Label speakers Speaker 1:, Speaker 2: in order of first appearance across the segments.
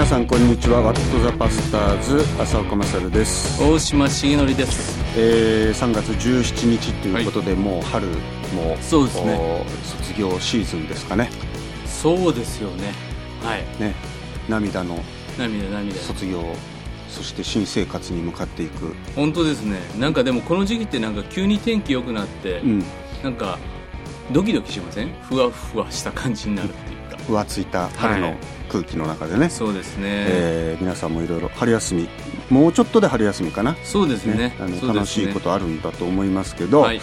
Speaker 1: 皆さんこんにちは。ワットザパスターズ浅岡勝です、
Speaker 2: 大島重則です。
Speaker 1: えー、3月17日ということで、もう春も
Speaker 2: そうですね。
Speaker 1: 卒業シーズンですかね。
Speaker 2: そうですよね。はい。
Speaker 1: ね。涙の
Speaker 2: 涙涙。
Speaker 1: 卒業そして新生活に向かっていく。
Speaker 2: 本当ですね。なんかでもこの時期ってなんか急に天気良くなって、
Speaker 1: うん。
Speaker 2: なんかドキドキしません？ふわふわした感じになるっていうか。
Speaker 1: ふわついた春の
Speaker 2: はい
Speaker 1: 空気の中でね、
Speaker 2: そうですね、
Speaker 1: えー皆さんもいろいろ春休みもうちょっとで春休みかな、
Speaker 2: そうですね。
Speaker 1: あの楽しいことあるんだと思いますけど、
Speaker 2: はい。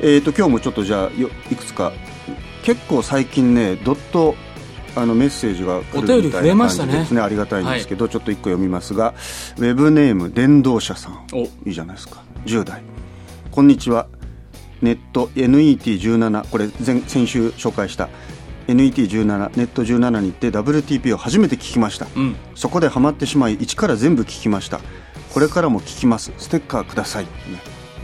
Speaker 1: えー、と今日もちょっとじゃあよいくつか結構最近ねどっとあのメッセージが来るみたいな
Speaker 2: ましたね。
Speaker 1: 感じですね。ありがたいんですけど、ちょっと一個読みますがウェブネーム電動車さん。
Speaker 2: お。
Speaker 1: いいじゃないですか。10代こんにちは。ネット NET17 これ前先週紹介した NET17 ネット17に行って WTP を初めて聞きました。
Speaker 2: うん。
Speaker 1: そこでハマってしまい一から全部聞きました。これからも聞きます。ステッカーください、ね。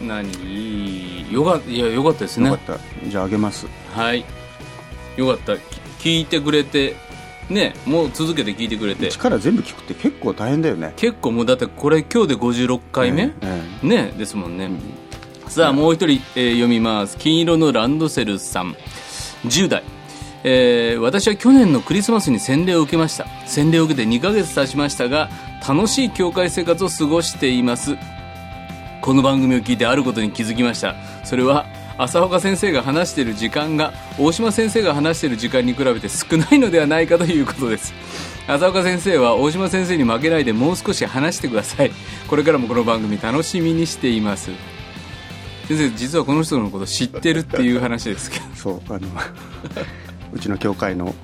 Speaker 2: 何？よかいやよかったですね。
Speaker 1: よかった。じゃああげます。
Speaker 2: はい。よかった。き聞いてくれてねもう続けて聞いてくれて。
Speaker 1: 一から全部聞くって結構大変だよね。
Speaker 2: 結構もうだってこれ今日で56回目、
Speaker 1: えええ。
Speaker 2: ねですもんね、さあもう一人、えー読みます。金色のランドセルさん。10代えー私は去年のクリスマスに洗礼を受けました。洗礼を受けて2ヶ月経ちましたが楽しい教会生活を過ごしています。この番組を聞いてあることに気づきました。それは浅岡先生が話している時間が大島先生が話している時間に比べて少ないのではないかということです。浅岡先生は大島先生に負けないでもう少し話してください。これからもこの番組楽しみにしています。先生実はこの人のこと知ってるっていう話ですけど。
Speaker 1: そうあのうちの教会の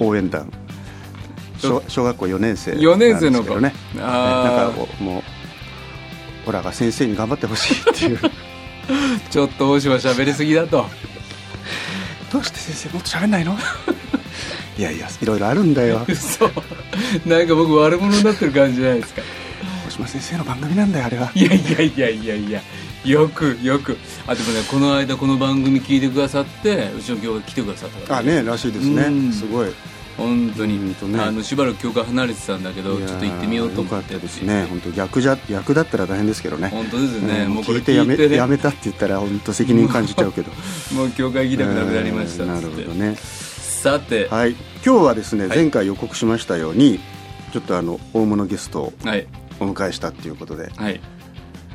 Speaker 1: 応援団。小小学校4年生
Speaker 2: 4年生の子
Speaker 1: なんですけどね。
Speaker 2: あー。
Speaker 1: なんかおもうオラが先生に頑張ってほしいっていう。
Speaker 2: ちょっと大島喋りすぎだと。
Speaker 1: どうして先生もっと喋んないの？いやいやいろいろあるんだよ。
Speaker 2: 嘘。なんか僕悪者になってる感じじゃないですか。
Speaker 1: 大島先生の番組なんだよあれは。い
Speaker 2: やいやいやいやいやよくよく。あでもねこの間この番組聞いてくださってうちの教会来てくださったから
Speaker 1: あねらしいですね。
Speaker 2: うん。
Speaker 1: すごい。
Speaker 2: 本当に。
Speaker 1: ね。
Speaker 2: あのしばらく教会離れてたんだけどちょっと行ってみようと思って
Speaker 1: ですね。本当逆じゃ逆だったら大変ですけどね。
Speaker 2: 本当ですよね、
Speaker 1: うん。
Speaker 2: もうこれ
Speaker 1: 聞いて
Speaker 2: ね。
Speaker 1: やめたって言ったら本当責任感じちゃうけど。
Speaker 2: もう教会行きたくなくなりました。
Speaker 1: なるほどね。
Speaker 2: さて。は
Speaker 1: はい。今日はですね
Speaker 2: はい。
Speaker 1: 前回予告しましたようにちょっとあの大物ゲストをお迎えしたっていうことで。
Speaker 2: はい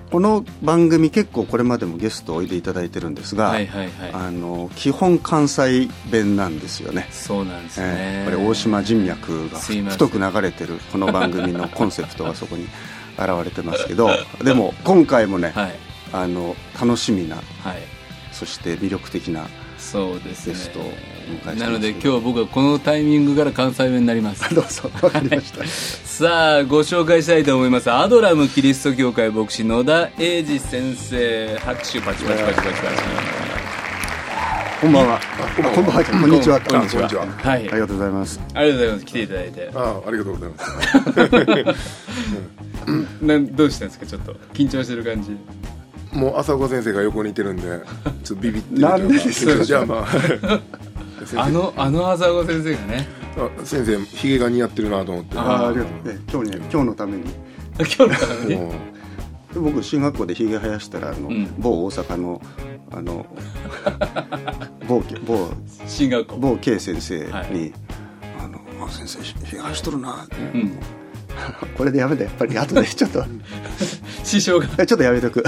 Speaker 1: この番組結構これまでもゲストおいでいただいてるんですが、
Speaker 2: はいはいはい。
Speaker 1: あの基本関西弁なんですよね。
Speaker 2: そうなんですね、
Speaker 1: えーこれ大島人脈が太く流れてるこの番組のコンセプトがそこに 現れてますけどでも今回もね、
Speaker 2: はい。
Speaker 1: あの楽しみな
Speaker 2: はい。
Speaker 1: そして魅力的なゲストを
Speaker 2: なので今日僕はこのタイミングから関西弁になります。
Speaker 1: どうぞ。わかりました。
Speaker 2: さあご紹介したいと思います。アドラムキリスト教会牧師野田英二先生拍手パチパチパチパチパチ
Speaker 1: こんばんはあこんばんはこんにちは
Speaker 2: こんにちは
Speaker 3: は
Speaker 2: はい
Speaker 1: ありがとうございます
Speaker 2: ありがとうございます来ていただいて
Speaker 3: あありがとうございます
Speaker 2: なんどうしたんですかちょっと緊張してる感じ
Speaker 3: もう浅岡先生が横にいてるんでちょっとビビってる
Speaker 1: なんでですか
Speaker 3: じゃあまあ先
Speaker 2: あのあの浅子先生がね。
Speaker 3: 先生ひげが似合ってるなと思って。
Speaker 1: あー。ありがとうね。今日ね今日のために。
Speaker 2: 今日のために？
Speaker 3: も
Speaker 1: 僕進学校でひげ生やしたらあの、
Speaker 2: ん。
Speaker 1: 某大阪のあの某某
Speaker 2: 進学校。
Speaker 1: 某 K 先生に、
Speaker 2: はい。
Speaker 1: あのあ先生ひげ生やしとるなって、
Speaker 2: うん。
Speaker 1: これでやめてやっぱり後で ちょっと。
Speaker 2: 師匠が。
Speaker 1: ちょっとやめとく。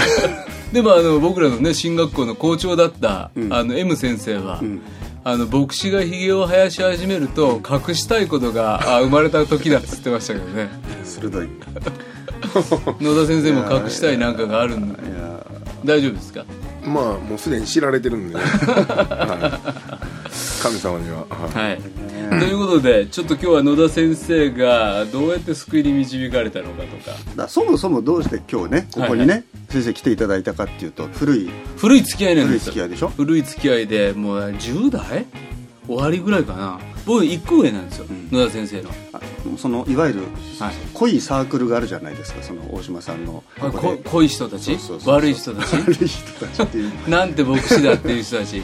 Speaker 2: でもあの僕らのね進学校の校長だった、
Speaker 1: うん。
Speaker 2: あの M 先生は、
Speaker 1: ん
Speaker 2: あの牧師がひげを生やし始めると隠したいことがあ生まれた時だっつってましたけどね。
Speaker 1: 鋭い。い
Speaker 2: 野田先生も隠したいなんかがあるんで
Speaker 1: や
Speaker 2: 大丈夫ですか？
Speaker 3: うまあもうすでに知られてるんで、ね。はい、神様には、はい。
Speaker 2: はいということでちょっと今日は野田先生がどうやって救いに導かれたのかとか。
Speaker 1: だそもそもどうして今日ねここにね、
Speaker 2: はい
Speaker 1: 先生来ていただいたかっていうと古い
Speaker 2: 古い付き合いなん
Speaker 1: 古い
Speaker 2: ですよ。
Speaker 1: 付き合いでしょ？
Speaker 2: 古い付き合いでもう10代終わりぐらいかな。僕1個上なんですよ、野田先生の。
Speaker 1: あそのいわゆる
Speaker 2: はい。
Speaker 1: 濃いサークルがあるじゃないですかその大島さんの。
Speaker 2: あこ
Speaker 1: ここで。
Speaker 2: 濃い人たち？
Speaker 1: そうそうそう。
Speaker 2: 悪い人たち？
Speaker 1: 悪い人たちっていう。
Speaker 2: なんて牧師だっていう人たち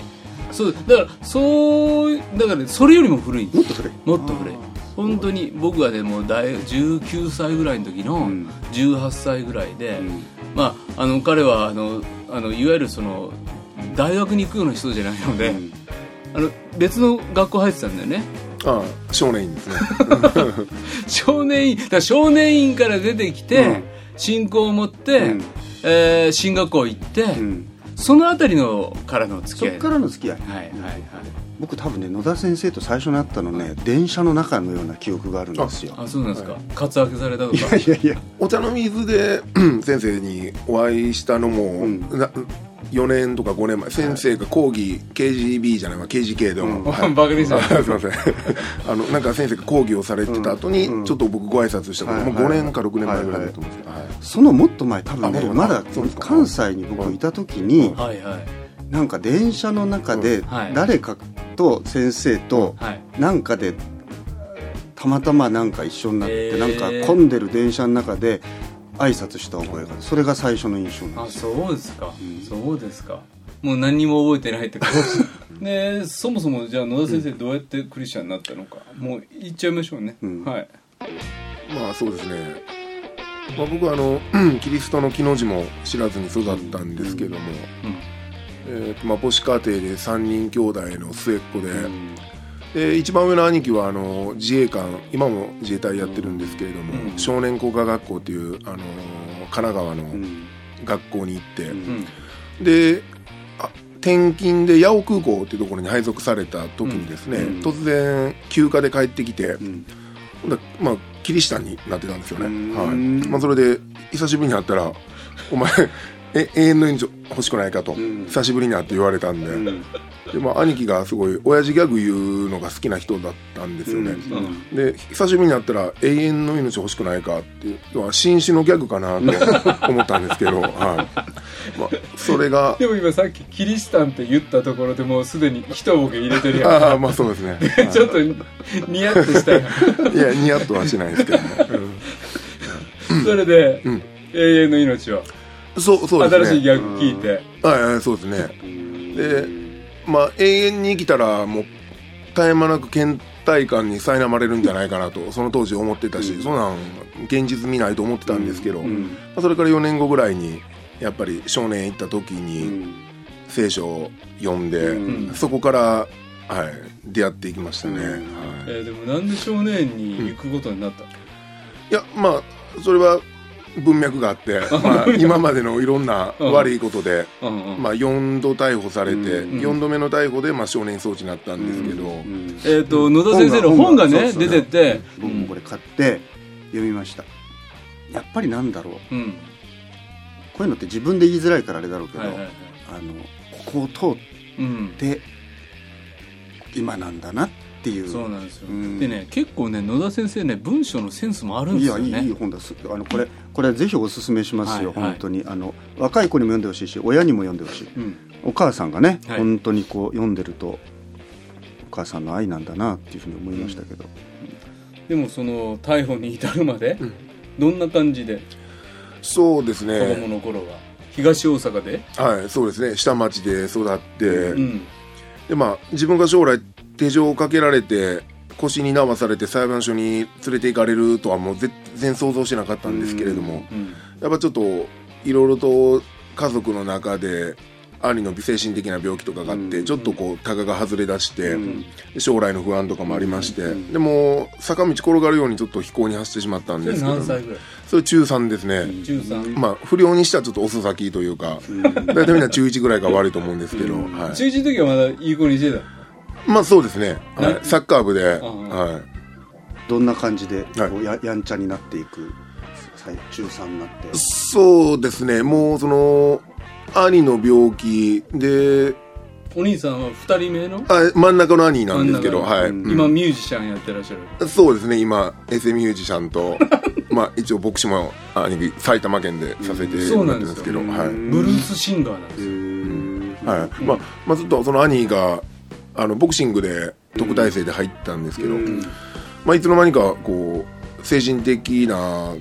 Speaker 2: そうだからそうだからそれよりも古い
Speaker 1: もっと古い。
Speaker 2: もっと古い。本当に僕がでも大19歳ぐらいの時の
Speaker 1: ん。
Speaker 2: 18歳ぐらいで、
Speaker 1: ん。
Speaker 2: まああの彼はあのあのいわゆるその大学に行くような人じゃないので、
Speaker 1: うん。
Speaker 2: あの別の学校入ってたんだよね。
Speaker 3: ああ少年院ですね。
Speaker 2: 少年院だ少年院から出てきて、
Speaker 1: うん。
Speaker 2: 信仰を持って、
Speaker 1: うん。
Speaker 2: えー進学校行って、
Speaker 1: うん
Speaker 2: そのあたりのからの付き合い。
Speaker 1: そっからの付き合い。
Speaker 2: はいはいはい。
Speaker 1: 僕多分ね野田先生と最初に会ったのね電車の中のような記憶があるんですよ。
Speaker 2: あそうなんですか、カツアゲされたとか？
Speaker 1: いやいや
Speaker 3: お茶の水で先生にお会いしたのも、
Speaker 1: ん。
Speaker 3: な4年とか5年前先生が講義 KGB じゃないわ KGK でも、はい
Speaker 2: バカにした
Speaker 3: あ すいません。あのなんか先生が講義をされてた後に、
Speaker 1: うん。
Speaker 3: ちょっと僕ご挨拶したこと、
Speaker 1: はい。
Speaker 3: もう5年か6年前ぐらいだと思うんです。けど、はい
Speaker 1: そのもっと前多分ねまだ関西に僕いた時に
Speaker 2: はいはい。
Speaker 1: なんか電車の中で
Speaker 2: はい。
Speaker 1: 誰かと先生と
Speaker 2: はい。
Speaker 1: なんかでたまたまなんか一緒になってなんか混んでる電車の中で挨拶した覚えがそれが最初の印象なん
Speaker 2: あ
Speaker 1: です
Speaker 2: そうですか、
Speaker 1: ん。
Speaker 2: そうですか。もう何にも覚えてないって感じでそもそもじゃあ野田先生どうやってクリスチャンになったのか、もう言っちゃいましょうね、
Speaker 1: うん。
Speaker 2: はい。
Speaker 3: まあそうですね、まあ、僕はあの キリストの木の字も知らずに育ったんですけども、えまあ、母子家庭で3人兄弟の末っ子で,、で一番上の兄貴はあの自衛官今も自衛隊やってるんですけれども、
Speaker 2: うん。
Speaker 3: 少年工科学校っていうあの神奈川の
Speaker 1: うん。
Speaker 3: 学校に行って、
Speaker 1: うん。
Speaker 2: うん
Speaker 3: であ転勤で八尾空港っていうところに配属された時にですね、
Speaker 1: うん。
Speaker 3: 突然休暇で帰ってきて、まあキリシタンになってたんですよね、
Speaker 1: うん。
Speaker 3: はい。まあ、それで久しぶりに会ったら「お前 え永遠の命欲しくないか」と、
Speaker 1: ん。
Speaker 3: 久しぶりに会って言われたんで,、
Speaker 1: うん
Speaker 3: でまあ、兄貴がすごい親父ギャグ言うのが好きな人だったんですよね、
Speaker 2: うん
Speaker 3: で久しぶりに会ったら「永遠の命欲しくないか」っていう要は紳士のギャグかなと 思ったんですけど、はい。まあ、それが
Speaker 2: でも今さっきキリシタンって言ったところでもうすでに一ボケ入れてるやん。
Speaker 3: ああまあそうですね。
Speaker 2: ちょっとニヤッとしたやん。
Speaker 3: いやニヤッとはしないですけどね、
Speaker 2: それで、
Speaker 3: うん。
Speaker 2: 永遠の命は
Speaker 3: うんそうそうですね。
Speaker 2: 新しいギャグ聞いて、
Speaker 3: はいはいそうですね。でまあ永遠に生きたらもう絶え間なく倦怠感に苛まれるんじゃないかなとその当時思ってたし、そんなん現実見ないと思ってたんですけど、まあそれから4年後ぐらいにやっぱり少年院行った時に聖書を読んで、
Speaker 1: うん。
Speaker 3: そこから、はい、出会っていきましたね、
Speaker 1: うん。
Speaker 3: はい、
Speaker 2: えーでもなんで少年に行くことになったの、
Speaker 3: いやまあそれは文脈があって、まあ、今までのいろんな悪いことで、まあ、4度逮捕されて、
Speaker 1: うん
Speaker 3: 4度目の逮捕で、まあ、少年送致になったんですけど、
Speaker 2: えっ、と野田先生の本がね出てて。
Speaker 1: 僕もこれ買って読みました。やっぱりなんだろう。
Speaker 2: うん、
Speaker 1: こういうのって自分で言いづらいからあれだろうけど、あのここを通っ
Speaker 2: うん。
Speaker 1: て今なんだなっていう。
Speaker 2: そうなんですよ、
Speaker 1: うん。
Speaker 2: でね結構ね野田先生ね文章のセンスもあるんで
Speaker 1: いやいい
Speaker 2: すよね。
Speaker 1: いい本ですあのこれこれぜひおすすめしますよ、
Speaker 2: はいはい。
Speaker 1: 本当に。あの若い子にも読んでほしいし親にも読んでほしい。
Speaker 2: うん。
Speaker 1: お母さんがね、
Speaker 2: はい。
Speaker 1: 本当にこう読んでるとお母さんの愛なんだなっていうふうに思いましたけど、
Speaker 2: でもその逮捕に至るまで、
Speaker 3: うん。
Speaker 2: どんな感じで？
Speaker 3: そうです
Speaker 2: 子供
Speaker 3: ね、
Speaker 2: の頃は？東大阪で、
Speaker 3: はい、そうですね。下町で育って、
Speaker 2: うん。
Speaker 3: でまあ、自分が将来手錠をかけられて腰に縄されて裁判所に連れて行かれるとはもう全然想像してなかったんですけれども、
Speaker 2: うん
Speaker 3: やっぱちょっといろいろと家族の中で兄の精神的な病気とかがあって、
Speaker 1: うん
Speaker 3: ちょっとこうタガが外れ出して、
Speaker 1: うん。
Speaker 3: 将来の不安とかもありまして、
Speaker 1: うん
Speaker 3: でも坂道転がるようにちょっと飛行に走ってしまったんですけど
Speaker 2: 何歳ぐらい？
Speaker 3: それ中3ですね、
Speaker 2: 13、
Speaker 3: まあ不良にしてはちょっと遅咲きというか、大体みんな中1ぐらいが悪いと思うんですけど、
Speaker 2: 中1の時はまだいい子にしてた
Speaker 3: まあそうですね、はい。
Speaker 2: な
Speaker 3: サッカー部で、
Speaker 2: ん
Speaker 3: はい、
Speaker 1: どんな感じで
Speaker 3: はい。
Speaker 1: こうややんちゃになっていく最中3になって。
Speaker 3: そうですね。もうその兄の病気で。
Speaker 2: お兄さんは2人目の？
Speaker 3: あ真ん中の兄なんですけど、はい、
Speaker 1: うん。
Speaker 2: 今ミュージシャンやってらっしゃる。
Speaker 3: そうですね。今エセミュージシャンと まあ一応牧師も兄貴埼玉県でさせてもらってるんですけど、
Speaker 1: うん
Speaker 3: はい、
Speaker 2: ブルースシンガーなんですよ。
Speaker 3: はい。まあ、まあずっとその兄があのボクシングで特待生で入ったんですけど、まあ、いつの間にかこう精神的な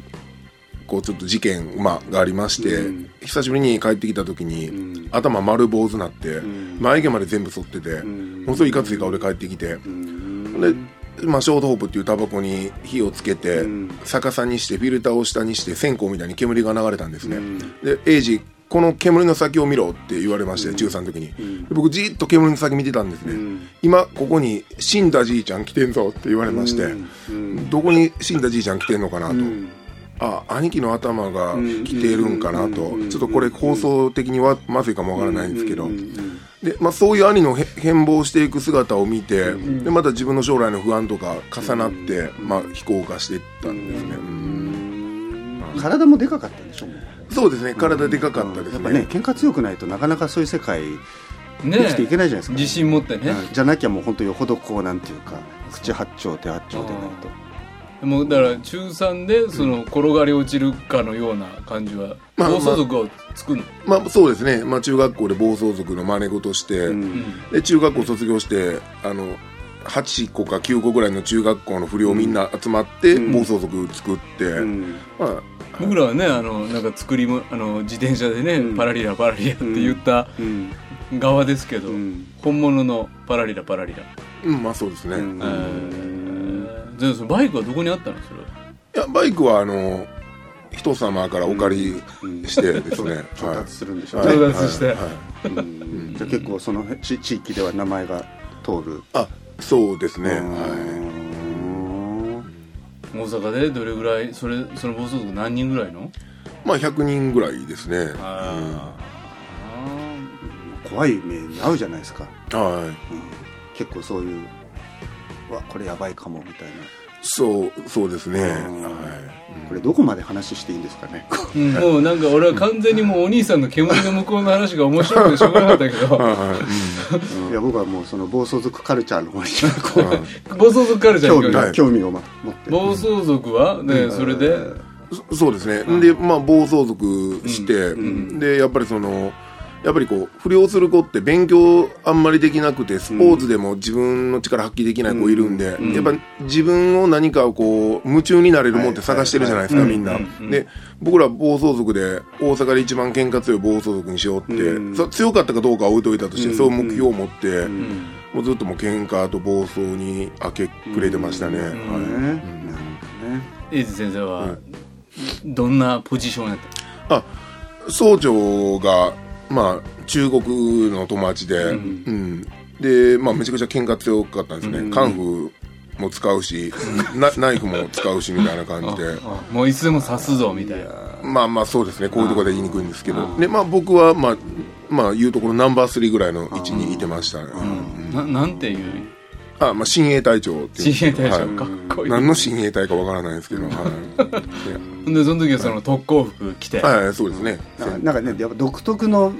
Speaker 3: こうちょっと事件、まあ、がありまして、
Speaker 1: うん。
Speaker 3: 久しぶりに帰ってきた時に、
Speaker 1: ん。
Speaker 3: 頭丸坊主になって、
Speaker 1: ん。
Speaker 3: 眉毛まで全部剃ってて、
Speaker 1: ん。
Speaker 3: ものすごいいかつい顔で帰ってきて、
Speaker 1: うん。
Speaker 3: でまあ、ショートホープっていうタバコに火をつけて、
Speaker 1: うん。
Speaker 3: 逆さにしてフィルターを下にして線香みたいに煙が流れたんですね、
Speaker 1: うん。
Speaker 3: でエイジこの煙の先を見ろって言われまして、中3の時に、で僕じーっと煙の先見てたんですね、
Speaker 1: ん。
Speaker 3: 今ここに死んだじいちゃん来てんぞって言われまして、
Speaker 1: うん。
Speaker 3: どこに死んだじいちゃん来てんのかなと、
Speaker 1: うん。
Speaker 3: あ兄貴の頭が来てるんかなと、
Speaker 1: うん。
Speaker 3: ちょっとこれ放送的にはまずいかもわからないんですけど、で、まあ、そういう兄のへ変貌していく姿を見て、でまた自分の将来の不安とか重なって、まあ、非行化していったんですね、うん。
Speaker 1: 体もでかかったん。でしょもう
Speaker 3: そうですね。体でかかったですね,、
Speaker 1: やっぱね喧嘩強くないとなかなかそういう世界
Speaker 2: ね
Speaker 1: できていけないじゃないですか。
Speaker 2: 自信持ってね、
Speaker 1: うん。じゃなきゃもう本当よほどこうなんていうか口八丁手八丁でないと。
Speaker 2: もうだから中3でその転がり落ちるかのような感じは
Speaker 3: まあ
Speaker 2: 暴走族を作るの、
Speaker 3: まあそうですね、まあ、中学校で暴走族の真似事して、
Speaker 1: うん。
Speaker 3: で中学校卒業してあの8個か9個ぐらいの中学校の不良みんな集まって暴走族作って、
Speaker 1: うん。
Speaker 3: まあ
Speaker 2: 僕らはねあのなんか作りもあの自転車でね、
Speaker 1: うん。
Speaker 2: パラリラパラリラって言った
Speaker 1: うん。
Speaker 2: 側ですけど、
Speaker 1: うん。
Speaker 2: 本物のパラリラパラリラ、
Speaker 3: うんまあそうですね、
Speaker 1: うん。
Speaker 2: えー。じゃあそのバイクはどこにあったのそれは？い
Speaker 3: やバイクはあの人様からお借りしてですね、
Speaker 1: 調達するんでしょう
Speaker 3: はい。
Speaker 1: ね
Speaker 2: 調達して。
Speaker 3: はい。はい。
Speaker 1: うん。じゃあ結構その地地域では名前が通る。
Speaker 3: あそうですね、は
Speaker 1: うん。
Speaker 2: 大阪でどれぐらいそれその暴走族何人ぐらいの？
Speaker 3: い、まあ100人ぐらいですね。
Speaker 2: あ
Speaker 1: 怖い目に遭うじゃないですか、
Speaker 3: はい。
Speaker 1: うん。結構そういううわこれやばいかもみたいな。
Speaker 3: そうそうですね、
Speaker 1: ん。
Speaker 3: はい。
Speaker 1: これどこまで話していいんですかね。
Speaker 2: うん。もうなんか俺は完全にもうお兄さんの煙の向こうの話が面白くてしょうがなかったけど。
Speaker 3: はいはい。
Speaker 1: いや僕はもうその暴走族カルチャーの方に
Speaker 2: 暴走族カルチャーに
Speaker 1: 興味
Speaker 3: はい。
Speaker 1: 興味を持って。
Speaker 2: 暴走族はねそれで？
Speaker 3: うんそそうですね、でまあ暴走族して、
Speaker 1: ん。
Speaker 3: でやっぱりそのやっぱりこう不良する子って勉強あんまりできなくてスポーツでも自分の力発揮できない子いるんで、
Speaker 2: ん。
Speaker 3: やっぱ自分を何かをこう夢中になれるもんって探してるじゃないですか、
Speaker 2: はい
Speaker 3: みんな、
Speaker 2: うん。うん。
Speaker 3: で僕ら暴走族で大阪で一番喧嘩強い暴走族にしようって、
Speaker 1: うん。
Speaker 3: そ強かったかどうかは置いといたとして、
Speaker 1: うん。
Speaker 3: そういう目標を持って、
Speaker 2: うん。
Speaker 3: もうずっともう喧嘩と暴走に明け暮れてましたね、
Speaker 2: ん。
Speaker 3: はい。
Speaker 1: ねなるほどね
Speaker 2: エイジ先生は
Speaker 3: はい
Speaker 2: どんなポジションやった？
Speaker 3: あ総長がまあ中国の友達で、うん。でまあめちゃくちゃ喧嘩強かったんですね、
Speaker 1: うん。
Speaker 3: カンフーも使うし、なナイフも使うしみたいな感じで。
Speaker 2: あもういつでも刺すぞみたいな。
Speaker 3: まあまあそうですね。こういうところで言いにくいんですけど。でまあ僕はまあまあ言うところナンバー3ぐらいの位置にいてました、うん。
Speaker 2: ななんていう
Speaker 3: あまあ親衛隊長っていう。
Speaker 2: 親衛隊長
Speaker 3: はい。
Speaker 2: かっこいい。
Speaker 3: 何の親衛隊かわからないんですけど、はい。
Speaker 2: でその時はその特攻服着て、
Speaker 3: はい、はい、そうですね。
Speaker 1: なんかねやっぱ独特の、
Speaker 2: は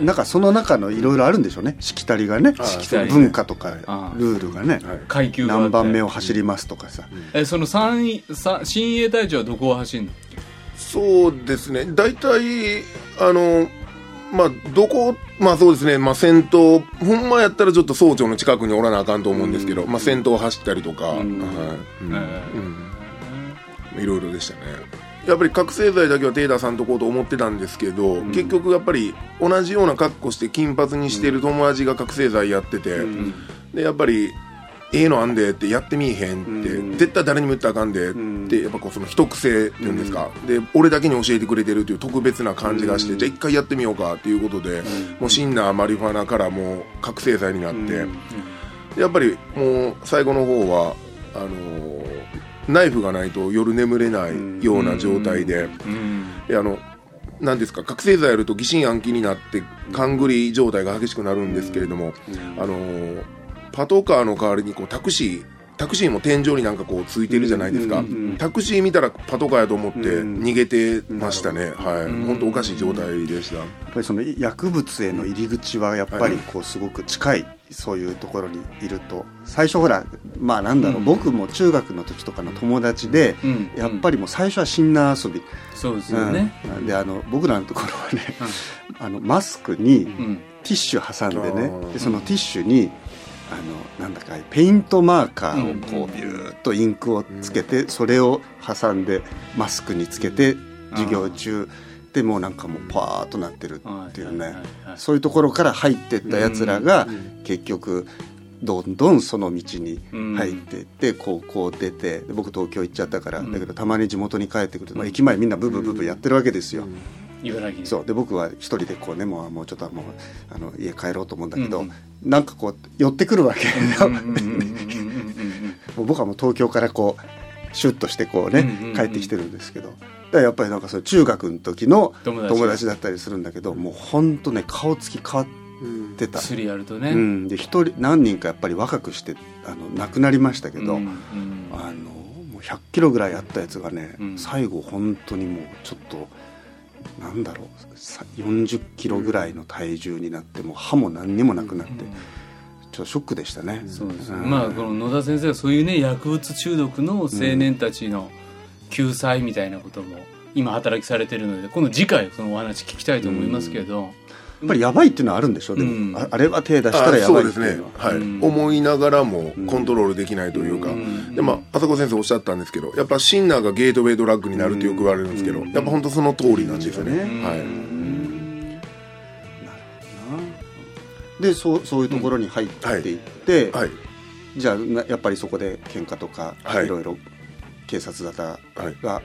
Speaker 2: い。
Speaker 1: なんかその中のいろいろあるんでしょうね。しきたりがね。
Speaker 3: あ
Speaker 2: しきたり。
Speaker 1: 文化とかルールがね、
Speaker 3: はい。
Speaker 2: 階級
Speaker 1: 何番目を走りますとかさ、
Speaker 2: えその三親衛隊長はどこを走るの？
Speaker 3: そうですね。大体あのまあどこまあそうですね。まあ先頭ほんまやったらちょっと総長の近くにおらなあかんと思うんですけど、まあ先頭を走ったりとか、
Speaker 1: ん
Speaker 3: はい。いろいろでしたね。やっぱり覚醒剤だけは手出さんとこうと思ってたんですけど、結局やっぱり同じような格好して金髪にしてる友達が覚醒剤やってて、でやっぱりええのあんでってやってみいへんって、
Speaker 1: うん。
Speaker 3: 絶対誰にも言ったらあかんでって、
Speaker 1: ん。
Speaker 3: やっぱこうその一癖っていうんですか、で俺だけに教えてくれてるという特別な感じがして、じゃあ一回やってみようかっていうことで、もうシンナーマリファナからもう覚醒剤になって、でやっぱりもう最後の方はあのーナイフがないと夜眠れないような状態で、
Speaker 2: うん。
Speaker 3: であの何ですか？覚醒剤やると疑心暗鬼になって勘繰り状態が激しくなるんですけれども、あのーパトカーの代わりにこうタクシータクシーも天井になんかこうついてるじゃないですか、
Speaker 1: うんうんうん
Speaker 3: タクシー見たらパトカーやと思って
Speaker 1: うん
Speaker 3: 逃げてましたね、はい、
Speaker 2: ん
Speaker 3: 本当おかしい状態でした、
Speaker 1: やっぱりその薬物への入り口はやっぱりこうすごく近い、そういうところにいると。最初ほらまあなんだろう、
Speaker 2: うん。
Speaker 1: 僕も中学の時とかの友達で、
Speaker 2: うん。
Speaker 1: やっぱりもう最初はシンナー遊び、
Speaker 2: そうですよね、
Speaker 1: うん。であの僕らのところはね、あのマスクに
Speaker 2: うん。
Speaker 1: ティッシュ挟んでね、でそのティッシュにあのなんだかペイントマーカーをこ
Speaker 2: う
Speaker 1: ビューッとインクをつけて、それを挟んでマスクにつけて授業中。でもうなんかもうパーッとなってるっていうね、そういうところから入ってったやつらが結局どんどんその道に入っていって、高校出てで僕東京行っちゃったから、だけどたまに地元に帰ってくると、まあ、駅前みんなブブブブやってるわけですよ、
Speaker 2: 茨城に。
Speaker 1: そう。で僕は一人でこうねもうもうちょっともうあの家帰ろうと思うんだけど、
Speaker 2: うん
Speaker 1: なんかこう寄ってくるわけ、僕はもう東京からこうシュッとしてこうね、
Speaker 2: うんうんうん
Speaker 1: 帰ってきてるんですけど。だからやっぱりなんかそ中学の時の
Speaker 2: 友達
Speaker 1: だったりするんだけどもうほんとね顔つき変わってた、
Speaker 2: やるとね、
Speaker 1: うん、で一人何人かやっぱり若くしてあの亡くなりましたけど、
Speaker 2: うんうん
Speaker 1: あのもう100キロぐらいあったやつがね、
Speaker 2: うん。
Speaker 1: 最後本当にもうちょっとなんだろうさ40キロぐらいの体重になってもう歯も何にもなくなって、ちょっとショックでしたね。
Speaker 2: そうですね、
Speaker 1: ん。
Speaker 2: まあこの野田先生がそういうね薬物中毒の青年たちの救済みたいなことも今働きされてるので今度次回そのお話聞きたいと思いますけど、
Speaker 1: やっぱりやばいっていうのはあるんでしょう、でも、
Speaker 2: うん。
Speaker 1: ああれは手出した
Speaker 3: あ
Speaker 1: らやばい
Speaker 3: そうですね。
Speaker 1: っていうのは、
Speaker 3: はい、
Speaker 2: うん。
Speaker 3: 思いながらもコントロールできないというか、
Speaker 2: ん。
Speaker 3: でまあ浅子先生おっしゃったんですけどやっぱシンナーがゲートウェイドラッグになるってよく言われるんですけど、
Speaker 1: うん。
Speaker 3: やっぱ本当その通りなんですよね、
Speaker 1: うん
Speaker 3: はい、
Speaker 1: でそうそういうところに入っていって、
Speaker 3: はい。
Speaker 1: じゃあなやっぱりそこで喧嘩とか、
Speaker 3: はい。
Speaker 1: い、ろいろ警察沙
Speaker 3: はい。
Speaker 1: 汰が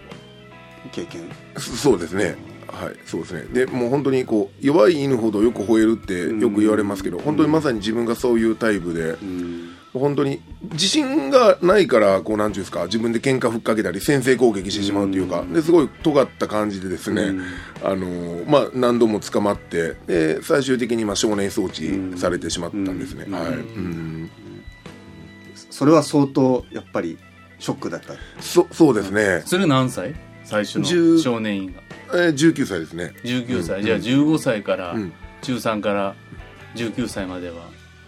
Speaker 1: 経験、
Speaker 3: そそうですねはいそうですね。でもう本当にこう弱い犬ほどよく吠えるってよく言われますけど、本当にまさに自分がそういうタイプで、
Speaker 1: うん。
Speaker 3: 本当に自信がないからこうなんていうんですか自分で喧嘩ふっかけたり先制攻撃してしまうというか、ですごい尖った感じでですね、あのーまあ何度も捕まってで最終的にまあ少年送致されてしまったんですね、
Speaker 1: うん
Speaker 3: はい、うん、
Speaker 1: それは相当やっぱりショックだった？
Speaker 3: そそうですね、
Speaker 2: それ何歳？最初
Speaker 3: 10
Speaker 2: の少年院が
Speaker 3: えー、19歳ですね。
Speaker 2: 19歳、じゃあ15歳から、
Speaker 3: うん。
Speaker 2: 中3から19歳までは、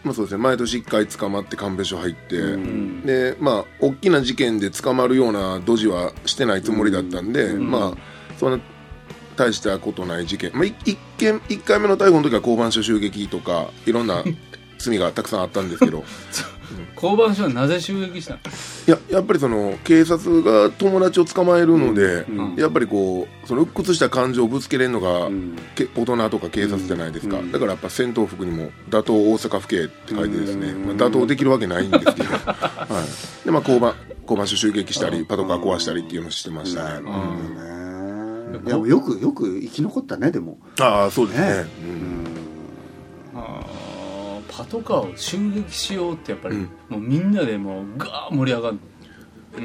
Speaker 3: まあそうですね。毎年1回捕まって鑑別所入って、
Speaker 2: うん。
Speaker 3: でまあ大きな事件で捕まるようなドジはしてないつもりだったんで、まあそんな大したことない事件、まあ、い一件1回目の逮捕の時は交番所襲撃とかいろんな罪がたくさんあったんですけど。
Speaker 2: 交番所はなぜ襲撃したの？
Speaker 3: いややっぱりその警察が友達を捕まえるので、
Speaker 2: ん
Speaker 3: やっぱりこうその鬱屈した感情をぶつけれるのが、
Speaker 1: ん。
Speaker 3: け大人とか警察じゃないですか、
Speaker 1: うん。
Speaker 3: だからやっぱ戦闘服にも「打倒大阪府警」って書いてですね、まあ、打倒できるわけないんですけど、はい、でまあ交番交番所襲撃したりパトカー壊したりっていうのをしてましたね、うん。
Speaker 1: ね。いやよくよく生き残ったねでも。
Speaker 3: ああそうですね。
Speaker 1: ね
Speaker 3: うん
Speaker 2: パトカーを襲撃しようってやっぱり、
Speaker 3: うん。
Speaker 2: もうみんなでもうガー盛り上がる。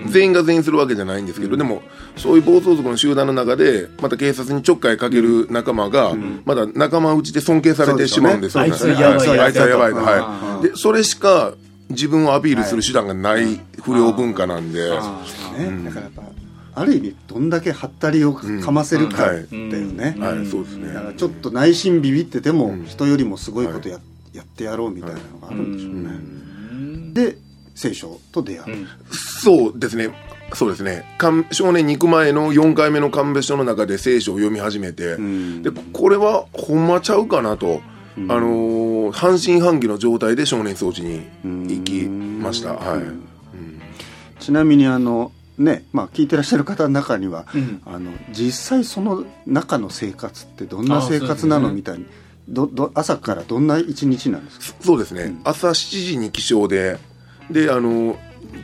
Speaker 3: 全員が全員するわけじゃないんですけど、でもそういう暴走族の集団の中でまた警察にちょっかいかける仲間が、まだ仲間内で尊敬されてしまうんですよ。ね
Speaker 2: そうですよねあいつはやばい
Speaker 3: あいつはやばい。と
Speaker 2: やつだと
Speaker 3: はいでそれしか自分をアピールする手段がない不良文化なんで、
Speaker 2: あ
Speaker 1: ね、だからやっぱある意味どんだけハったりをかませるかだよね、
Speaker 3: はい。そうですね。
Speaker 1: だからちょっと内心ビビってても、人よりもすごいことや,、やってやろうみたいなのがあるんでしょうね、
Speaker 2: うん
Speaker 1: で聖書と出会う、
Speaker 2: うん。
Speaker 3: そうですね。そうですね。か少年に行く前の4回目の鑑別書の中で聖書を読み始めて、
Speaker 1: ん。
Speaker 3: でこれはほんまちゃうかなと、あのー半信半疑の状態で少年装置に行きました、はい、
Speaker 1: ちなみにあのねまあ聞いてらっしゃる方の中には、
Speaker 2: うん。
Speaker 1: あの実際その中の生活ってどんな生活な
Speaker 2: あそうですね。
Speaker 1: のみたいにどど朝からどんな一日なんですか？
Speaker 3: そうですね、朝7時に起床でであの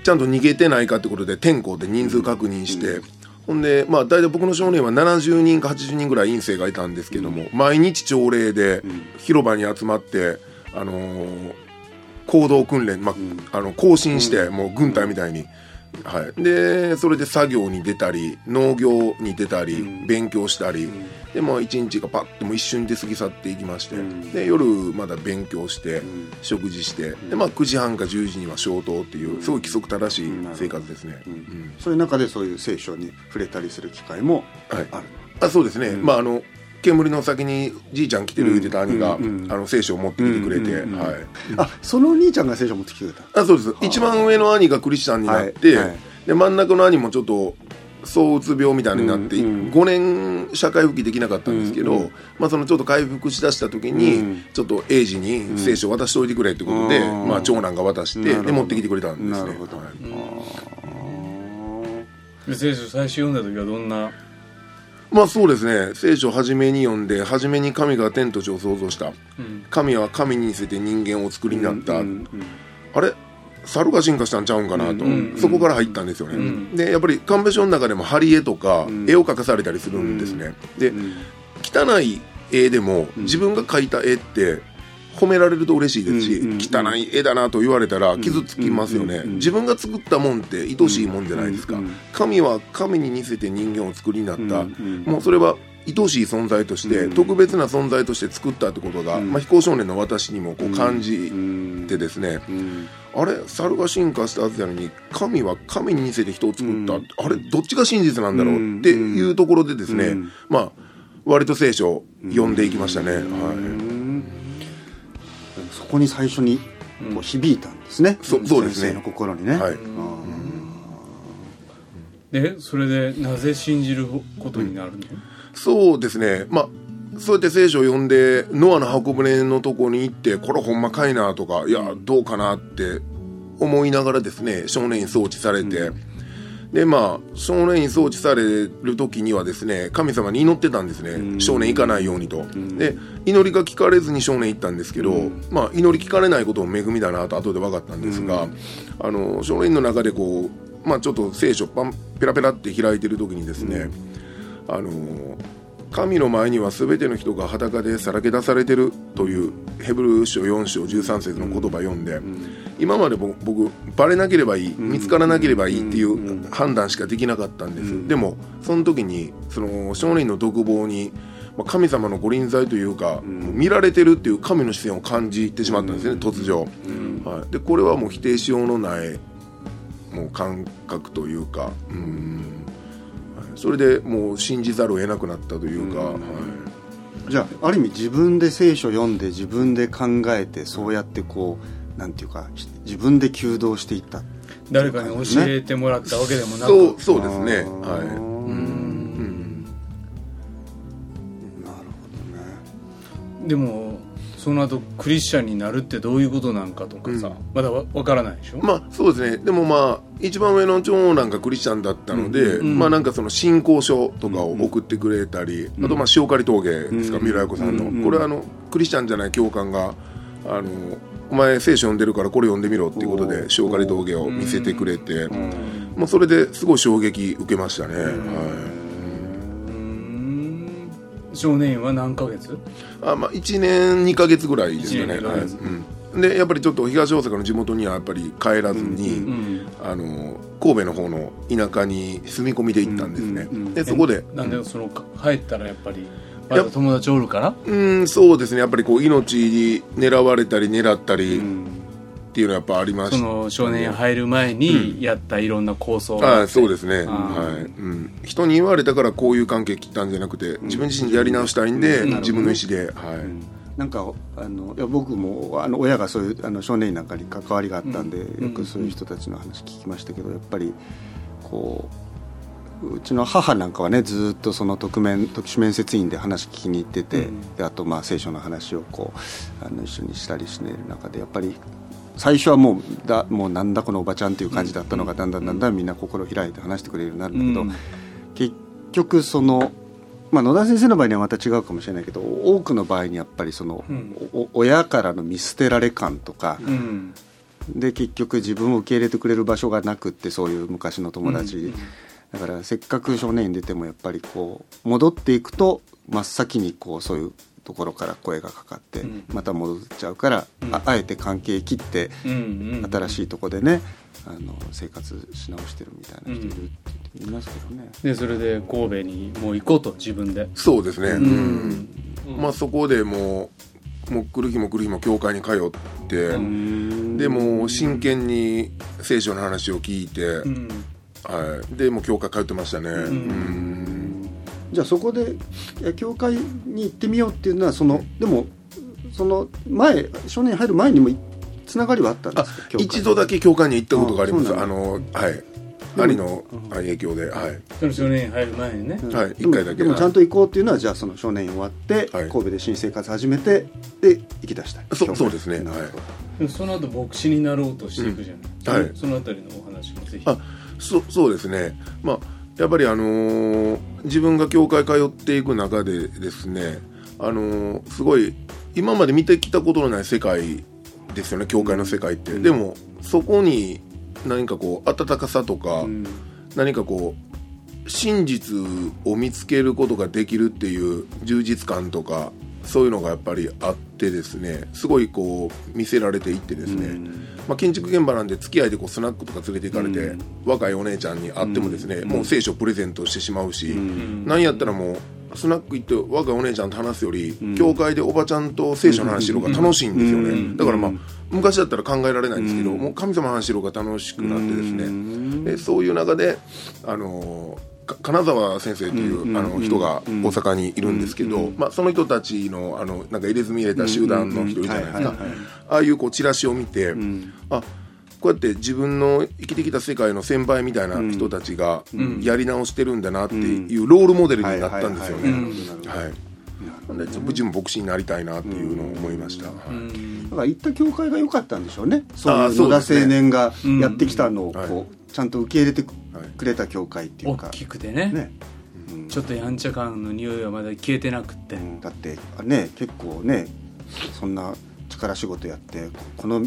Speaker 3: ちゃんと逃げてないかってことで天候で人数確認して、ほんでまあ大体僕の少年は70人か80人ぐらい院生がいたんですけども、毎日朝礼で広場に集まってあのー行動訓練、まああの更新して、もう軍隊みたいに。はい、でそれで作業に出たり農業に出たり、勉強したり、でもう一日がパッともう一瞬で過ぎ去っていきまして、で夜まだ勉強して、食事して、でまあ9時半か10時には消灯っていうすごい規則正しい生活ですね、うん。
Speaker 1: そういう中でそういう聖書に触れたりする機会も
Speaker 3: はい。
Speaker 1: ある、
Speaker 3: あそうですね、まああの煙の先にじいちゃん来てる言ってた兄が、
Speaker 1: うんうん
Speaker 3: あの聖書を持ってきてくれて、
Speaker 1: うんうんうん
Speaker 3: はい。
Speaker 1: あそのお兄ちゃんが聖書持ってきてくれた。
Speaker 3: あそうです。一番上の兄がクリスチャンになって、
Speaker 1: はい。はい。
Speaker 3: で真ん中の兄もちょっと躁うつ病みたいになって、
Speaker 1: うんうん。
Speaker 3: 5年社会復帰できなかったんですけど、
Speaker 1: うんうん。
Speaker 3: まあ、そのちょっと回復しだした時に、
Speaker 1: うん。
Speaker 3: ちょっと英治に聖書渡しておいてくれってことで、
Speaker 1: うん。
Speaker 3: まあ、長男が渡してで持ってきてくれたんですね。
Speaker 1: なるほど。
Speaker 3: はい。
Speaker 2: で聖書最初読んだ時はどんな
Speaker 3: まあそうですね。聖書を初めに読んで初めに神が天と地を創造した。
Speaker 2: うん。
Speaker 3: 神は神に似せて人間をお作りになった、
Speaker 2: う
Speaker 3: あれ？猿が進化したんちゃうんかなと、
Speaker 2: うん
Speaker 3: そこから入ったんですよね、
Speaker 2: うん
Speaker 3: でやっぱり鑑別書の中でも貼り絵とか
Speaker 1: うん。
Speaker 3: 絵を描かされたりするんですね、で
Speaker 1: うん。
Speaker 3: 汚い絵でも
Speaker 1: うん。
Speaker 3: 自分が描いた絵って褒められると嬉しいですし、
Speaker 1: うんうん
Speaker 3: 汚い絵だなと言われたら傷つきますよね、
Speaker 1: うんうん
Speaker 3: 自分が作ったもんって愛しいもんじゃないですか、
Speaker 1: うんうん
Speaker 3: 神は神に似せて人間を作りになった、
Speaker 1: うん
Speaker 3: もうそれは愛しい存在として、
Speaker 1: うん
Speaker 3: 特別な存在として作ったってことが、
Speaker 1: うん。
Speaker 3: まあ、非行少年の私にもこう感じ
Speaker 1: うん
Speaker 3: てですね、
Speaker 1: うん。
Speaker 3: あれ猿が進化したはずなのに神は神に似せて人を作った、
Speaker 1: うん。
Speaker 3: あれどっちが真実なんだろうっていうところでですね、
Speaker 1: うん。
Speaker 3: まあ割と聖書を読んでいきましたね、
Speaker 1: う
Speaker 3: はい、
Speaker 1: こに最初にこう響いたんですね、
Speaker 3: そそうですね。
Speaker 1: 先生の心にね、
Speaker 3: はい。
Speaker 1: あ
Speaker 2: でそれでなぜ信じることになるの、
Speaker 3: そうですね。まあそうやって聖書を読んでノアの箱舟のとこに行ってこれほんまかいなとかいやどうかなって思いながらですね少年院送致されて、でまあ少年院送致される時にはですね神様に祈ってたんですね、
Speaker 1: うん。
Speaker 3: 少年行かないようにと、
Speaker 1: ん。
Speaker 3: で祈りが聞かれずに少年行ったんですけど、
Speaker 1: うん。
Speaker 3: まあ祈り聞かれないことも恵みだなと後で分かったんですが、あの少年院の中でこうまあちょっと聖書パンペラペラって開いてる時にですね、あの神の前には全ての人が裸でさらけ出されてるというヘブル書4章13節の言葉読んで、今まで僕僕バレなければいい見つからなければいいっていう判断しかできなかったんです、でもその時にその少年の独房にまあ神様の御臨在というか、見られてるっていう神の視線を感じてしまったんですね、突如、はい、でこれはもう否定しようのないもう感覚というかうん。はいそれでもう信じざるを得なくなったというか、はい。
Speaker 1: じゃあある意味自分で聖書読んで自分で考えてそうやってこうなんていうか自分で求道していった
Speaker 2: 誰かに教えてもらったわけでもなく、
Speaker 3: そうそうですね。はい。
Speaker 2: うん。
Speaker 1: なるほ
Speaker 2: でもその後クリスチャンになるってどういうことなんかとかさ、
Speaker 3: うん。
Speaker 2: まだわわからないでしょ、
Speaker 3: まあそうですね。でもまあ一番上の長男がクリスチャンだったので、
Speaker 2: うん。
Speaker 3: まあなんかその信仰書とかを送ってくれたり、あとまあ塩刈峠ですか、
Speaker 1: うん。
Speaker 3: 三浦子さんの、
Speaker 1: うん。
Speaker 3: これはあのクリスチャンじゃない教官があのお前聖書読んでるからこれ読んでみろっていうことで塩刈峠を見せてくれて、もうそれですごい衝撃受けましたね、はい。
Speaker 2: うん少年院は何ヶ月？
Speaker 3: あまあ、1年2か月ぐらいですかね、はい。うん、でやっぱりちょっと東大阪の地元にはやっぱり帰らずに、
Speaker 2: うん
Speaker 3: あの神戸の方の田舎に住み込みで行ったんですね、
Speaker 1: うんうんうん。
Speaker 3: でそこで
Speaker 2: なんでそのか帰ったらやっぱりまだ友達おるから？
Speaker 3: うんそうですね。やっぱりこう命に狙われたり狙ったりっていうのはやっぱありま
Speaker 2: そ
Speaker 3: し
Speaker 2: の少年院入る前にやったいろんな構想
Speaker 3: た、ああそうですね、
Speaker 2: あ
Speaker 3: はい。うん、人に言われたからこういう関係切ったんじゃなくて自分自身でやり直したいんで、
Speaker 2: うん。
Speaker 3: 自分の意思で、はい。
Speaker 1: なんかあのいや僕もあの親がそういうあの少年院なんかに関わりがあったんで、
Speaker 2: うん。
Speaker 1: よくそういう人たちの話聞きましたけどやっぱりこううちの母なんかはねずっとその特面特殊面接員で話聞きに行ってて、
Speaker 2: うん。
Speaker 1: であとまあ聖書の話をこうあの一緒にしたりしている中でやっぱり最初はもうだもうなんだこのおばちゃんっていう感じだったのがだんだんだんだんみんな心開いて話してくれるようになるんだけど、
Speaker 2: うん。
Speaker 1: 結局その、まあ、野田先生の場合にはまた違うかもしれないけど多くの場合にやっぱりその、親からの見捨てられ感とか、
Speaker 2: うん。
Speaker 1: で結局自分を受け入れてくれる場所がなくってそういう昔の友達、
Speaker 2: うん。
Speaker 1: だからせっかく少年院出てもやっぱりこう戻っていくと真っ先にこうそういうところから声がかかって、
Speaker 2: うん。
Speaker 1: また戻っちゃうから、
Speaker 2: うん。
Speaker 1: ああえて関係切って
Speaker 2: うんうん
Speaker 1: 新しいとこでねあの生活し直してるみたいな人いるって言いますけどね。
Speaker 2: でそれで神戸にもう行こうと自分で。
Speaker 3: そうですね、
Speaker 2: う
Speaker 3: うん。
Speaker 2: ん
Speaker 3: まあそこでもうもう来る日も来る日も教会に通って、
Speaker 2: うん。
Speaker 3: でもう真剣に聖書の話を聞いて、
Speaker 2: うん。
Speaker 3: はい、でもう教会通ってましたね、うん
Speaker 1: じゃあそこで教会に行ってみようっていうのはそのでもその前少年院入る前にもいつながりはあったんで
Speaker 3: あ
Speaker 1: すか
Speaker 3: 一度だけ教会に行ったことがあります。あの？はい。兄の影響ではい。
Speaker 2: その少年院入る前にね。
Speaker 1: うん。
Speaker 3: はい。
Speaker 1: でも
Speaker 3: 一回だけ。
Speaker 1: でもちゃんと行こうっていうのはじゃあその少年院終わって、
Speaker 3: はい。
Speaker 1: 神戸で新生活始めてで行き出した。い
Speaker 3: そそうですね。
Speaker 1: なるほど。
Speaker 2: でもその後牧師になろうとしていくじゃない、
Speaker 3: うん。はい。
Speaker 2: そのあたりのお話もぜひ。
Speaker 3: あそそうですね。まあやっぱりあのー自分が教会通っていく中でですねあのーすごい今まで見てきたことのない世界ですよね教会の世界って、でもそこに何かこう温かさとか、何かこう真実を見つけることができるっていう充実感とかそういうのがやっぱりあってですねすごいこう見せられていってですね、まあ、建築現場なんで付き合いでこうスナックとか連れて行かれて、若いお姉ちゃんに会ってもですね、もう聖書プレゼントしてしまうし、なんやったらもうスナック行って若いお姉ちゃんと話すより、教会でおばちゃんと聖書の話してる方が楽しいんですよね、だからまあ昔だったら考えられないんですけど、もう神様の話してる方が楽しくなってですね、でそういう中であのーか金沢先生という、あの人が大阪にいるんですけど、まあ、その人たちのあのなんか入れ墨入れた集団の人いるじゃないですか。ああいうこうチラシを見て、あこうやって自分の生きてきた世界の先輩みたいな人たちがやり直してるんだなっていうロールモデルになったんですよね。はいなんで自分も牧師になりたいなっていうのを思いました。はい。
Speaker 1: だから行った教会が良かったんでしょうね。そういう野田青年がやってきたのを
Speaker 3: はい。
Speaker 1: こうちゃんと受け入れてくくれた教会っていう
Speaker 2: 大
Speaker 1: か、
Speaker 2: きくてね。
Speaker 1: ね。
Speaker 2: ちょっとやんちゃ感の匂いはまだ消えてなくって、
Speaker 1: うん。だってね結構ねそんな力仕事やってこの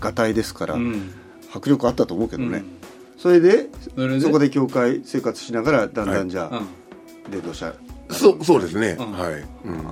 Speaker 1: がたいですから、
Speaker 2: うん。
Speaker 1: 迫力あったと思うけどね、
Speaker 2: うん。
Speaker 1: それで
Speaker 2: それで？
Speaker 1: そこで教会生活しながらだんだんじゃあ、
Speaker 2: うん。
Speaker 1: 霊道者
Speaker 3: そうそうですね、
Speaker 2: うん。
Speaker 3: はい、うん、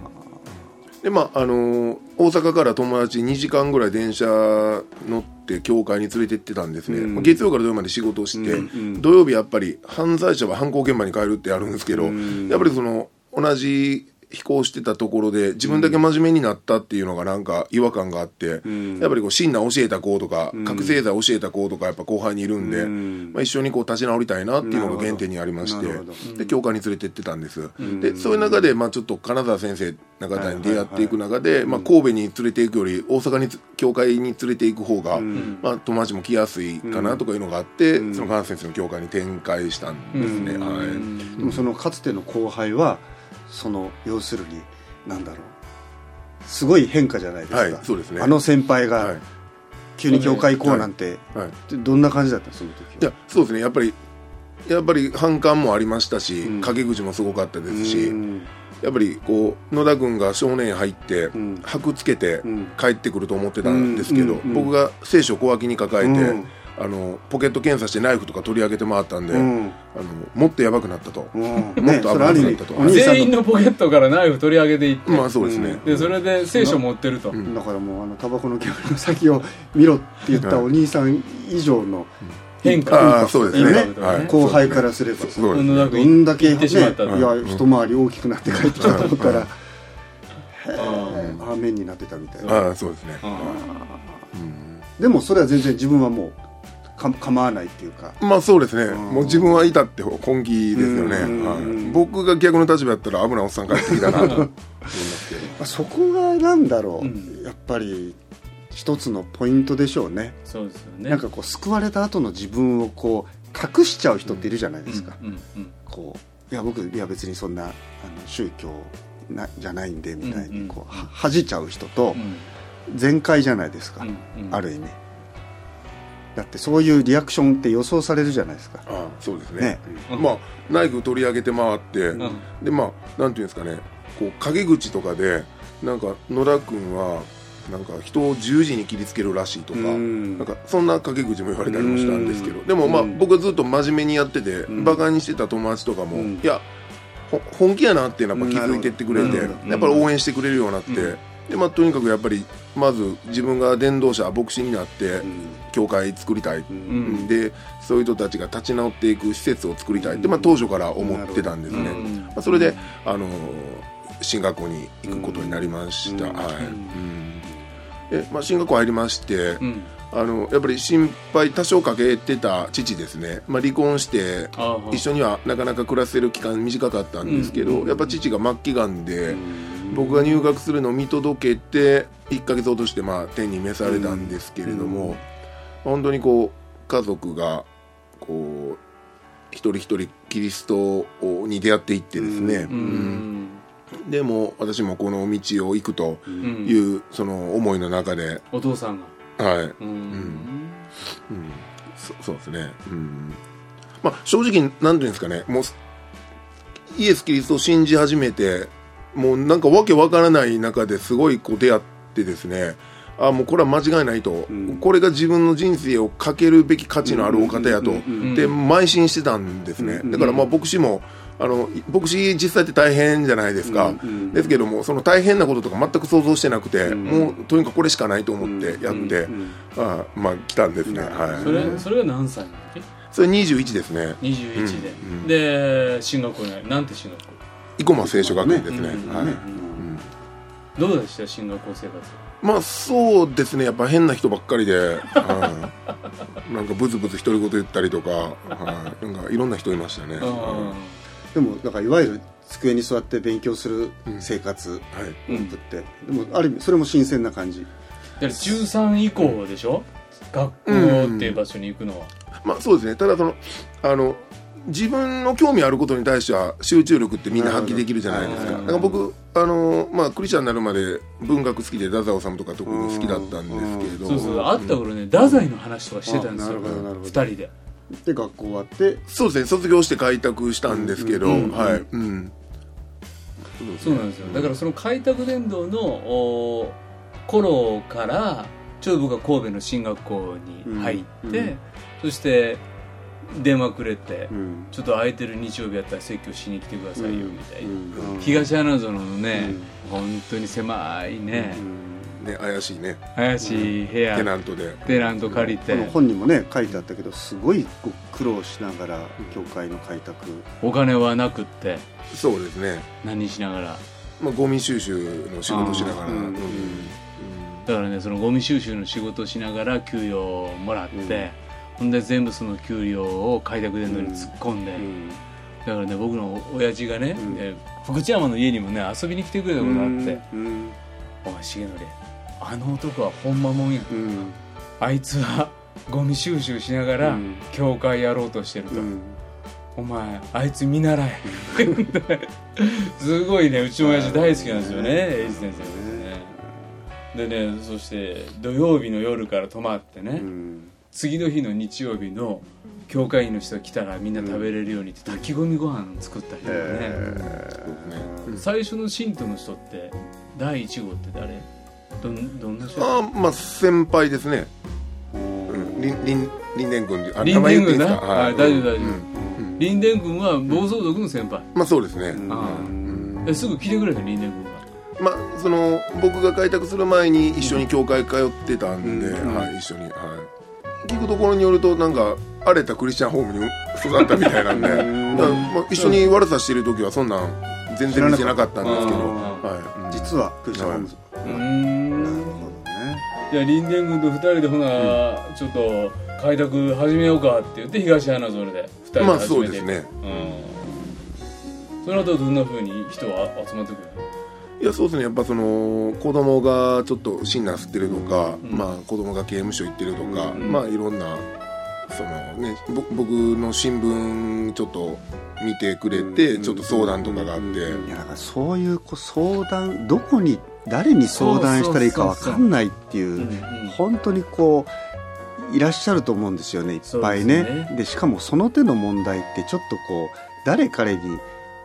Speaker 3: でまああのー大阪から友達2時間ぐらい電車乗って教会に連れて行ってたんですね、
Speaker 1: うん。
Speaker 3: まあ月曜から土曜まで仕事をして、
Speaker 1: うんうん。
Speaker 3: 土曜日やっぱり犯罪者は犯行現場に帰るってあるんですけど、
Speaker 1: うん。
Speaker 3: やっぱりその同じ飛行してたところで自分だけ真面目になったっていうのがなんか違和感があって、
Speaker 1: ん。
Speaker 3: やっぱりこう真な教えた子とか、
Speaker 1: ん。
Speaker 3: 覚醒剤教えた子とかやっぱ後輩にいるんで、
Speaker 1: うん。
Speaker 3: まあ、一緒にこう立ち直りたいなっていうのが原点にありましてで教会に連れてってたんです、でそういう中で、まあ、ちょっと金沢先生中田に出会っていく中で、まあ、神戸に連れていくより大阪につ教会に連れていく方が、まあ、友達も来やすいかなとかいうのがあって、その金沢先生の教会に展開したんですね、はい。
Speaker 1: でもそのかつての後輩はその要するになんだろう。すごい変化じゃないですか、
Speaker 3: はいそうですね。
Speaker 1: あの先輩が
Speaker 3: はい。
Speaker 1: 急に教会行こうなんて、
Speaker 3: はい。
Speaker 1: どんな感じだったその時
Speaker 3: いやそうですね。やっぱりやっぱり反感もありましたし、
Speaker 1: うん。
Speaker 3: 陰口もすごかったですし、
Speaker 1: うん。
Speaker 3: やっぱりこう野田君が少年院入って、
Speaker 1: ん。
Speaker 3: 箔つけて
Speaker 1: うん。
Speaker 3: 帰ってくると思ってたんですけど、僕が聖書を小脇に抱えて、
Speaker 1: うん
Speaker 3: あのポケット検査してナイフとか取り上げて回ったんで、
Speaker 1: うん。
Speaker 3: あのもっとやばくなったと、
Speaker 1: うん。
Speaker 3: もっと
Speaker 1: ね
Speaker 3: 危なくなったと、
Speaker 2: 全員のポケットからナイフ取り上げていって、
Speaker 3: まあそうですね、
Speaker 2: でそれで聖書持ってると、
Speaker 3: ん。
Speaker 1: だからもうあのタバコの煙の先を見ろって言ったお兄さん以上の
Speaker 2: 変化。
Speaker 3: ああそうですね。
Speaker 2: ね。
Speaker 3: はい。
Speaker 1: 後輩からすれば。さ
Speaker 3: そうですね。
Speaker 2: 野田
Speaker 1: どんだけ、ね、い。や一回り大きくなって帰ってきたと思ったら、へえアーメンになってたみたいな。
Speaker 3: ああそうですね、
Speaker 1: でもそれは全然自分はもうか構わないっていうか。
Speaker 3: まあそうですね、もう自分はいたって本気ですよね、
Speaker 1: うん。
Speaker 3: はい、僕が逆の立場やったら危ないおっさん帰ってきたなと。思いますけど
Speaker 1: まあそこがなんだろう、
Speaker 2: うん。
Speaker 1: やっぱり一つのポイントでしょうね。
Speaker 2: そうですよね。
Speaker 1: なんかこう救われた後の自分をこう隠しちゃう人っているじゃないですか、こういや僕いや別にそんなあの宗教なじゃないんでみたいにこうは恥じちゃう人と
Speaker 2: うん。
Speaker 1: 全開じゃないですか、
Speaker 2: うんうん。
Speaker 1: ある意味だってそういうリアクションって予想されるじゃないですか。
Speaker 3: ああそうですね。
Speaker 1: ね。
Speaker 2: うん。
Speaker 3: まあナイフ取り上げて回って、
Speaker 2: ん。
Speaker 3: でまあなんていうんですかね。こう陰口とかでなんか野田君はなんか人を十字に切りつけるらしいとか、
Speaker 1: うん。
Speaker 3: なんかそんな陰口も言われたりもしたんですけど、
Speaker 1: うん。
Speaker 3: でもまあ
Speaker 1: うん。
Speaker 3: 僕はずっと真面目にやってて、
Speaker 1: ん。
Speaker 3: バカにしてた友達とかも、
Speaker 1: うん。
Speaker 3: いやほ本気やなっていうのはやっぱ気づいてってくれて、やっぱり応援してくれるようになって、
Speaker 2: うん。
Speaker 3: でまあとにかくやっぱりまず自分が伝道者牧師になって教会作りたい、
Speaker 2: ん。
Speaker 3: でそういう人たちが立ち直っていく施設を作りたい。って、まあ、当初から思ってたんですね、
Speaker 2: うん。
Speaker 3: まあ、それで、あのー進学校に行くことになりました、
Speaker 1: うん。
Speaker 3: はい、うん。でまあ、進学校入りまして、
Speaker 2: うん。
Speaker 3: あのやっぱり心配多少かけてた父ですね、まあ、離婚して一緒にはなかなか暮らせる期間短かったんですけど、やっぱ父が末期がんで、僕が入学するのを見届けて1ヶ月ほどしてまあ天に召されたんですけれども、本当にこう家族がこう一人一人キリストに出会っていってですね、
Speaker 2: う
Speaker 3: うん。
Speaker 2: ん
Speaker 3: でも私もこの道を行くと
Speaker 2: うん
Speaker 3: いうその思いの中で、
Speaker 2: お父さんが。
Speaker 3: はい、
Speaker 2: うん。
Speaker 3: うん。そそうですね、うん。まあ、正直なんていうんですかね。もうイエス・キリストを信じ始めてもうなんかわけわからない中ですごいこう出会ってですね。あもうこれは間違いないと、
Speaker 1: ん。
Speaker 3: これが自分の人生をかけるべき価値のあるお方やと、で邁進してたんですね、
Speaker 1: うん
Speaker 3: だからまあ牧師もあの牧師実際って大変じゃないですか、ですけどもその大変なこととか全く想像してなくて、
Speaker 1: ん。
Speaker 3: もうとにかくこれしかないと思ってやって、
Speaker 1: うん
Speaker 3: あまあ来たんですね、
Speaker 1: うん。
Speaker 3: はい。
Speaker 2: それそれが何歳
Speaker 3: それ21ですね。
Speaker 2: 21で、で進学校になんて進学校？
Speaker 3: 生駒聖書学院ですね、
Speaker 2: どうでした？進学校生活。
Speaker 3: まあそうですね。やっぱ変な人ばっかりで、はい。なんかブツブツ独り言言ったりとか、はい、なんかいろんな人いましたね、は
Speaker 1: でもだからいわゆる机に座って勉強する生活、
Speaker 3: いはい。
Speaker 1: ってでもある意味それも新鮮な感じ。
Speaker 2: だから中3以降でしょ、学校っていう場所に行くのは、
Speaker 3: まあそうですね。ただそのあの自分の興味あることに対しては集中力ってみんな発揮できるじゃないですか。だから僕あの、まあ、クリスチャンになるまで文学好きで太宰治とか特に好きだったんですけれど
Speaker 2: そうそう。会った頃ね太宰の話とかしてたんですよ。
Speaker 1: あなるほどなるほど。
Speaker 2: 二人で。
Speaker 1: で学校終わって
Speaker 3: そうですね卒業して開拓したんですけど、
Speaker 2: うん
Speaker 3: はい、うん、
Speaker 2: そうなんですよ。だからその開拓伝道のお頃からちょうど僕は神戸の進学校に入って、そして電話くれて、
Speaker 1: うん
Speaker 2: ちょっと空いてる日曜日やったら説教しに来てくださいよみたいな、
Speaker 1: うん。
Speaker 2: 東花園のね、本当に狭いね、
Speaker 3: ね怪しいね。
Speaker 2: 怪しい部屋、
Speaker 3: テナントで。
Speaker 2: テナント借りて、
Speaker 1: 本にもね書いてあったけどすごい苦労しながら教会の開拓。
Speaker 2: お金はなくって。
Speaker 3: そうですね、
Speaker 2: 何しながら。
Speaker 3: まあ、ゴミ収集の仕事しながら、
Speaker 2: だからねそのゴミ収集の仕事をしながら給与をもらって、ほんで全部その給料を開拓伝道に突っ込んで、だからね僕の親父がね、
Speaker 1: うん。
Speaker 2: え福知山の家にもね遊びに来てくれたことがあって。
Speaker 1: うん「
Speaker 2: お前重則あの男はほんまもんや。
Speaker 1: うん。
Speaker 2: あいつはゴミ収集しながら
Speaker 1: うん。
Speaker 2: 教会やろうとしてると、
Speaker 1: うん。
Speaker 2: お前あいつ見習え。すごいねうちの親父大好きなんですよね英二先生ですね。でねそして土曜日の夜から泊まってね、
Speaker 1: うん
Speaker 2: 次の日の日曜日の教会員の人が来たらみんな食べれるようにって炊き込みご飯作ったりとかね、最初の信徒の人って第1号って誰？どんどんな人？
Speaker 3: あーまあ先輩ですね、うん、りんりんりんでん君であ
Speaker 2: リンデン軍な？はい。大丈夫大丈夫。
Speaker 3: うん。
Speaker 2: リンデン君は暴走族の先輩、
Speaker 3: まあそうですね、
Speaker 2: ああすぐ来てくれたリンデン君が。
Speaker 3: まあその僕が開拓する前に一緒に教会通ってたんで、
Speaker 1: うん。
Speaker 3: はい、一緒に、はい、聞くところによるとなんか荒れたクリスチャンホームに育ったみたいなんで、まあ、一緒に悪さしてる時はそんなん全然見てなかったんですけど、
Speaker 2: うん。
Speaker 3: はい。うん。
Speaker 1: 実はクリスチャンホームズ。
Speaker 2: うーん。
Speaker 1: なるほどね。
Speaker 2: じゃあリンデン軍と2人でほな、ちょっと開拓始めようかって言って東花園で2人で始めて。
Speaker 3: まあそうですね。
Speaker 2: うん。その後どんなふうに人は集まってくる
Speaker 3: いやそうですね。やっぱその子供がちょっとシンナー吸ってるとか、
Speaker 2: うん。
Speaker 3: まあ子供が刑務所行ってるとか、
Speaker 2: うん。
Speaker 3: まあいろんなそのねぼ僕の新聞ちょっと見てくれて、
Speaker 1: うん。
Speaker 3: ちょっと相談とかがあって、
Speaker 1: いやだからそういうこう相談どこに誰に相談したらいいか分かんないっていう本当にこういらっしゃると思うんですよねいっぱいね。
Speaker 2: ですね。
Speaker 1: でしかもその手の問題ってちょっとこう誰彼に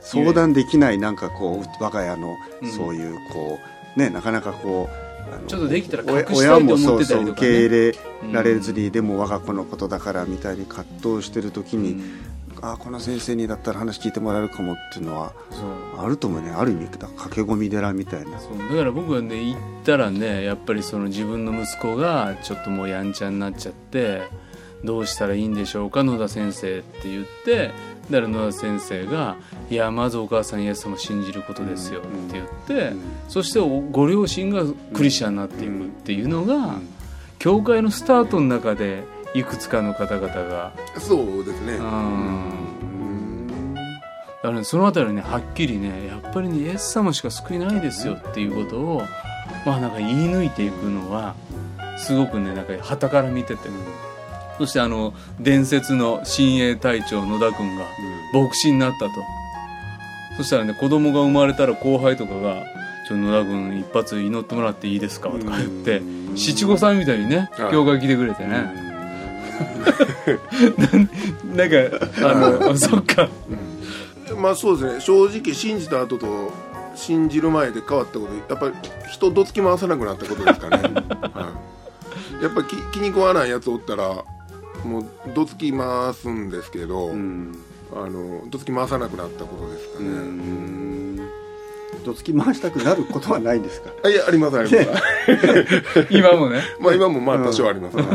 Speaker 1: 相談できないなんかこう我が家の
Speaker 2: うん。
Speaker 1: そういうこうねなかなかこう
Speaker 2: ちょっとできたら
Speaker 1: お
Speaker 2: 隠したいと思ってたりとかね。
Speaker 1: 親もそうそう受け入れられずに、でも我が子のことだからみたいに葛藤してる時に、
Speaker 2: うん。
Speaker 1: ああこの先生にだったら話聞いてもらえるかもっていうのはあると思うね。ある意味だから駆け込み寺みたいな。
Speaker 2: だから僕はね行ったらねやっぱりその自分の息子がちょっともうやんちゃになっちゃってどうしたらいいんでしょうか野田先生って言ってだから野田先生が「いやまずお母さんイエス様を信じることですよ」って言って、
Speaker 1: うん
Speaker 2: そしておご両親がクリスチャンになっていくっていうのが、
Speaker 1: ん
Speaker 2: 教会のスタートの中でいくつかの方々が。
Speaker 3: そうですね、
Speaker 2: うん。だからねそのあたりねはっきりねやっぱりねイエス様しか救いないですよっていうことをまあなんか言い抜いていくのはすごくねなんか旗から見てて、そしてあの伝説の親衛隊長野田君が牧師になったと。そしたらね子供が生まれたら後輩とかが「ちょ野田君一発祈ってもらっていいですか?」とか言って
Speaker 1: うん
Speaker 2: 七五三みたいにね
Speaker 3: はい。
Speaker 2: 教会来てくれてね、なんかあのそっか。
Speaker 3: まあそうですね。正直信じた後と信じる前で変わったことやっぱり人どつき回さなくなったことですかね、はい、やっぱり気気に食わないやつおったらもうどつき回すんですけど、
Speaker 1: うん。
Speaker 3: あのどつき回さなくなったことですか
Speaker 1: う
Speaker 3: ね、
Speaker 1: ん。どつき回したくなることはないんですか？
Speaker 3: あいやありますあります、
Speaker 2: 今もね。
Speaker 3: まあ今もまあ多少あります、はい。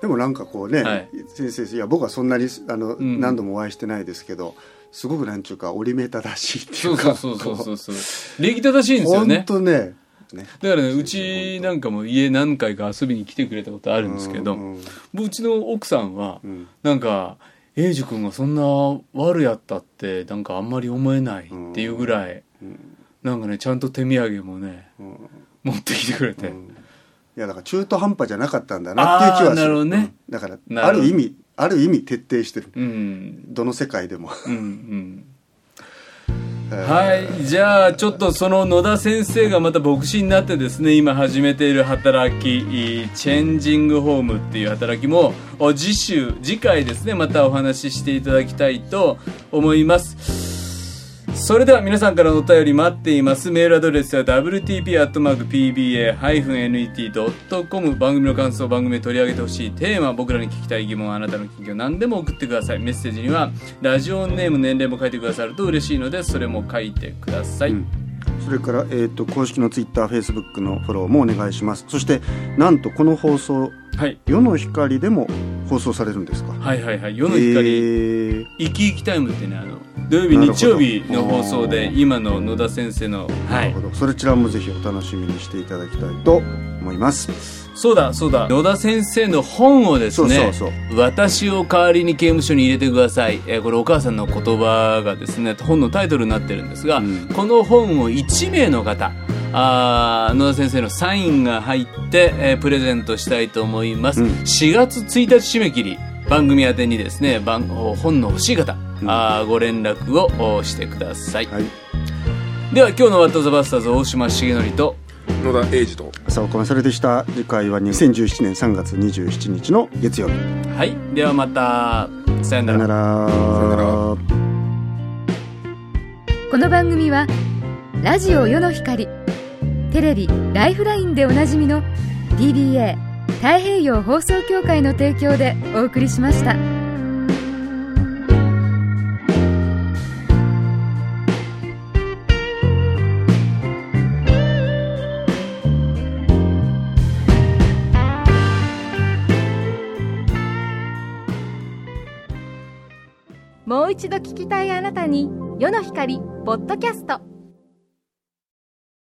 Speaker 1: でもなんかこうね、
Speaker 2: はい。
Speaker 1: 先生いや僕はそんなにあの、
Speaker 2: ん。
Speaker 1: 何度もお会いしてないですけどすごくなんちゅうか折り目正しいってい
Speaker 2: そうう
Speaker 1: か
Speaker 2: そうそうそうそう。礼儀正しいんですよね。
Speaker 1: 本。当ねね。
Speaker 2: だからね、うちなんかも家何回か遊びに来てくれたことあるんですけど、
Speaker 1: うんうん
Speaker 2: もううちの奥さんは、
Speaker 1: ん。
Speaker 2: なんか、英二君がそんな悪やったって、なんかあんまり思えないっていうぐらい、なんかね、ちゃんと手土産もね、持ってきてくれて。
Speaker 1: いやだから中途半端じゃなかったんだなっていう気はする。
Speaker 2: あーなるほどね。
Speaker 1: うん。だからある意味ある意味徹底してる。
Speaker 2: うん。
Speaker 1: どの世界でも。
Speaker 2: うんうん。はい。じゃあ、ちょっとその野田先生がまた牧師になってですね、今始めている働き、チェンジングホームっていう働きも、次週、次回ですね、またお話ししていただきたいと思います。それでは皆さんからのお便り待っています。メールアドレスは wtp.pba-net.com 番組の感想、番組で取り上げてほしいテーマ、僕らに聞きたい疑問、あなたの近況何でも送ってください。メッセージにはラジオネーム、年齢も書いてくださると嬉しいので、それも書いてください。
Speaker 1: それから、えー、と公式のツイッターフェイスブックのフォローもお願いします。そしてなんとこの放送
Speaker 2: はい。
Speaker 1: 「世の光」でも放送されるんですか？
Speaker 2: はいはいはい。世の光、
Speaker 1: えー。
Speaker 2: 生き生きタイムってね、あの、土曜日、日曜日の放送で、今の野田先生の、は
Speaker 1: ないるほ。ど。そちらもぜひお楽しみにしていただきたいと思います
Speaker 2: そうだそうだ。野田先生の本をですね
Speaker 1: そうそうそ
Speaker 2: 私を代わりに刑務所に入れてください、えーこれお母さんの言葉がですね本のタイトルになってるんですが、
Speaker 1: うん。
Speaker 2: この本を1名の方あー野田先生のサインが入って、えープレゼントしたいと思います、
Speaker 1: うん。
Speaker 2: 4月1日締め切り番組宛てにですね番本の欲しい方、あーご連絡をおしてください、
Speaker 1: はい。
Speaker 2: では今日の「ワット・ザ・バスターズ」大島重則と
Speaker 3: 野田英二と
Speaker 1: 朝岡まされでした次回は2017年3月27日の月曜日。
Speaker 2: はい。ではまたさよなら。
Speaker 4: この番組はラジオ世の光テレビ「ライフライン」でおなじみの DBA 太平洋放送協会の提供でお送りしました。一度聞きたいあなたに世の光ポッドキャスト。